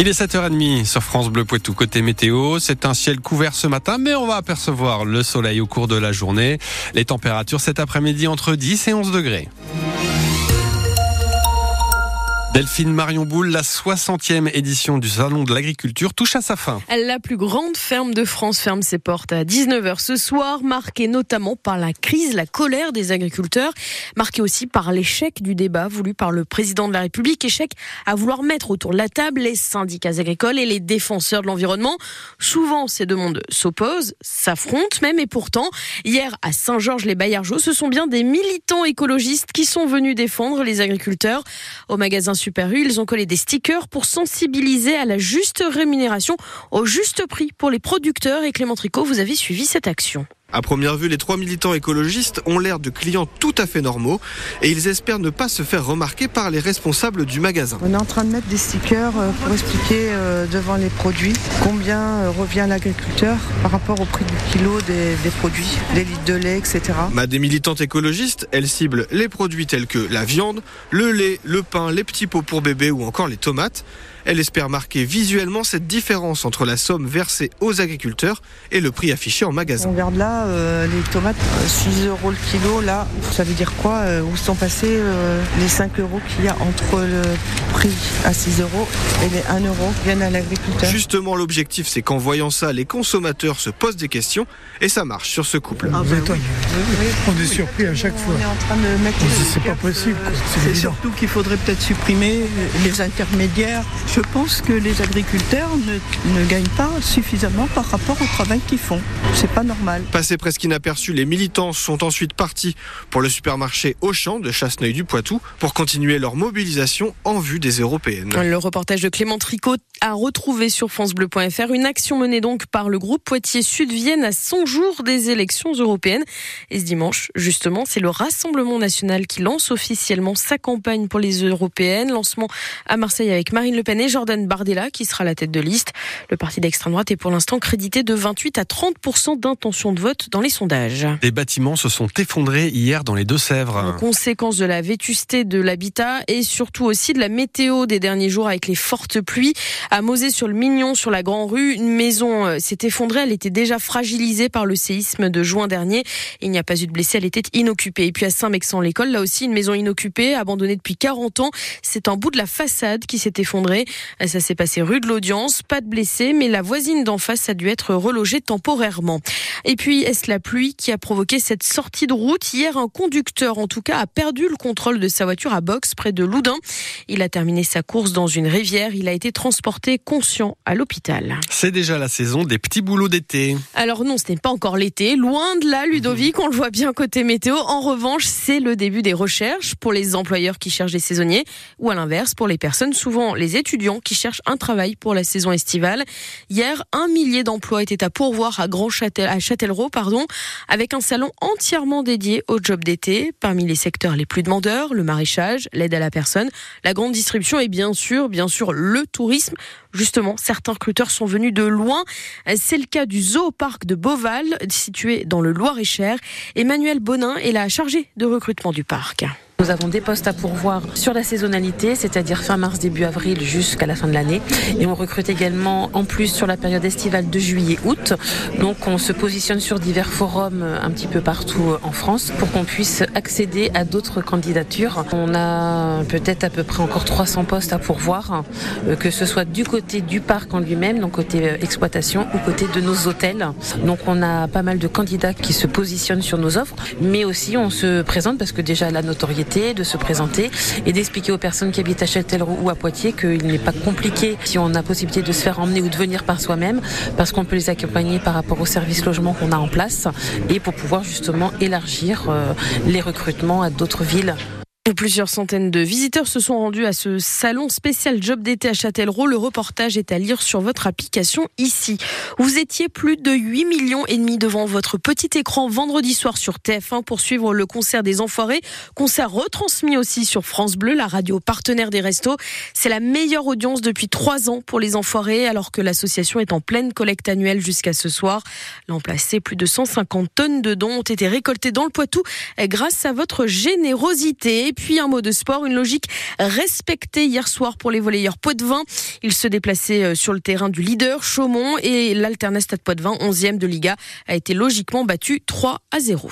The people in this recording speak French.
Il est 7h30 sur France Bleu Poitou côté météo. C'est un ciel couvert ce matin, mais on va apercevoir le soleil au cours de la journée. Les températures cet après-midi entre 10 et 11 degrés. Delphine Marion Boule, la 60e édition du Salon de l'Agriculture touche à sa fin. La plus grande ferme de France ferme ses portes à 19h ce soir, marquée notamment par la crise, la colère des agriculteurs, marquée aussi par l'échec du débat voulu par le président de la République, échec à vouloir mettre autour de la table les syndicats agricoles et les défenseurs de l'environnement. Souvent, ces deux s'opposent, s'affrontent même, et pourtant, hier à Saint-Georges-les-Baillargeaux, ce sont bien des militants écologistes qui sont venus défendre les agriculteurs. Au magasin Ils ont collé des stickers pour sensibiliser à la juste rémunération, au juste prix pour les producteurs. Et Clément Tricot, vous avez suivi cette action. À première vue, les trois militants écologistes ont l'air de clients tout à fait normaux et ils espèrent ne pas se faire remarquer par les responsables du magasin. On est en train de mettre des stickers euh, pour expliquer euh, devant les produits combien euh, revient l'agriculteur par rapport au prix du kilo des, des produits, des litres de lait, etc. Bah, des militantes écologistes, elles ciblent les produits tels que la viande, le lait, le pain, les petits pots pour bébés ou encore les tomates. Elle espère marquer visuellement cette différence entre la somme versée aux agriculteurs et le prix affiché en magasin. On regarde là euh, les tomates, 6 euros le kilo, là, ça veut dire quoi euh, Où sont passés euh, les 5 euros qu'il y a entre le prix à 6 euros et les 1 euro qui viennent à l'agriculteur Justement, l'objectif, c'est qu'en voyant ça, les consommateurs se posent des questions et ça marche sur ce couple. Ah, bah oui. On est surpris à chaque fois. On est en train de mettre C'est pas possible. C'est surtout qu'il faudrait peut-être supprimer les intermédiaires. Je pense que les agriculteurs ne, ne, gagnent pas suffisamment par rapport au travail qu'ils font. C'est pas normal. Passé presque inaperçu, les militants sont ensuite partis pour le supermarché Auchan de Chasseneuil-du-Poitou pour continuer leur mobilisation en vue des européennes. Le reportage de Clément Tricot a retrouvé sur francebleu.fr une action menée donc par le groupe Poitiers-Sud-Vienne à 100 jours des élections européennes. Et ce dimanche, justement, c'est le Rassemblement national qui lance officiellement sa campagne pour les européennes. Lancement à Marseille avec Marine Le Pen et Jordan Bardella qui sera la tête de liste. Le parti d'extrême droite est pour l'instant crédité de 28 à 30% d'intention de vote dans les sondages. Des bâtiments se sont effondrés hier dans les Deux-Sèvres. En conséquence de la vétusté de l'habitat et surtout aussi de la météo des derniers jours avec les fortes pluies. À Mosée sur le Mignon, sur la Grand Rue, une maison s'est effondrée. Elle était déjà fragilisée par le séisme de juin dernier. Il n'y a pas eu de blessés, elle était inoccupée. Et puis à Saint-Mexan-l'École, là aussi une maison inoccupée, abandonnée depuis 40 ans. C'est un bout de la façade qui s'est effondré. Ça s'est passé rue de l'Audience, pas de blessés, mais la voisine d'en face a dû être relogée temporairement. Et puis, est-ce la pluie qui a provoqué cette sortie de route Hier, un conducteur, en tout cas, a perdu le contrôle de sa voiture à Box, près de Loudun. Il a terminé sa course dans une rivière. Il a été transporté conscient à l'hôpital. C'est déjà la saison des petits boulots d'été. Alors non, ce n'est pas encore l'été. Loin de là, Ludovic, on le voit bien côté météo. En revanche, c'est le début des recherches pour les employeurs qui cherchent des saisonniers ou à l'inverse, pour les personnes, souvent les étudiants qui cherchent un travail pour la saison estivale. Hier, un millier d'emplois étaient à pourvoir à Grand Châtel, à Châtellerault, pardon, avec un salon entièrement dédié au job d'été. Parmi les secteurs les plus demandeurs, le maraîchage, l'aide à la personne, la grande distribution et bien sûr, bien sûr, le tourisme. Justement, certains recruteurs sont venus de loin. C'est le cas du Zooparc de Beauval, situé dans le Loir-et-Cher. Emmanuel Bonin est la chargée de recrutement du parc. Nous avons des postes à pourvoir sur la saisonnalité, c'est-à-dire fin mars, début avril jusqu'à la fin de l'année. Et on recrute également en plus sur la période estivale de juillet-août. Donc on se positionne sur divers forums un petit peu partout en France pour qu'on puisse accéder à d'autres candidatures. On a peut-être à peu près encore 300 postes à pourvoir, que ce soit du côté du parc en lui-même, donc côté exploitation ou côté de nos hôtels. Donc on a pas mal de candidats qui se positionnent sur nos offres, mais aussi on se présente parce que déjà la notoriété de se présenter et d'expliquer aux personnes qui habitent à Châtellerault ou à Poitiers qu'il n'est pas compliqué si on a possibilité de se faire emmener ou de venir par soi-même parce qu'on peut les accompagner par rapport au service logement qu'on a en place et pour pouvoir justement élargir les recrutements à d'autres villes. Plusieurs centaines de visiteurs se sont rendus à ce salon spécial job d'été à Châtellerault. Le reportage est à lire sur votre application ici. Vous étiez plus de 8 millions et demi devant votre petit écran vendredi soir sur TF1 pour suivre le concert des Enfoirés. Concert retransmis aussi sur France Bleu, la radio partenaire des restos. C'est la meilleure audience depuis trois ans pour les Enfoirés alors que l'association est en pleine collecte annuelle jusqu'à ce soir. L'an placé, plus de 150 tonnes de dons ont été récoltées dans le Poitou grâce à votre générosité puis un mot de sport, une logique respectée hier soir pour les volleyeurs Poitvin. Ils se déplaçaient euh, sur le terrain du leader Chaumont et l'Alterna Stade Poitvin, 11e de Liga, a été logiquement battu 3 à 0.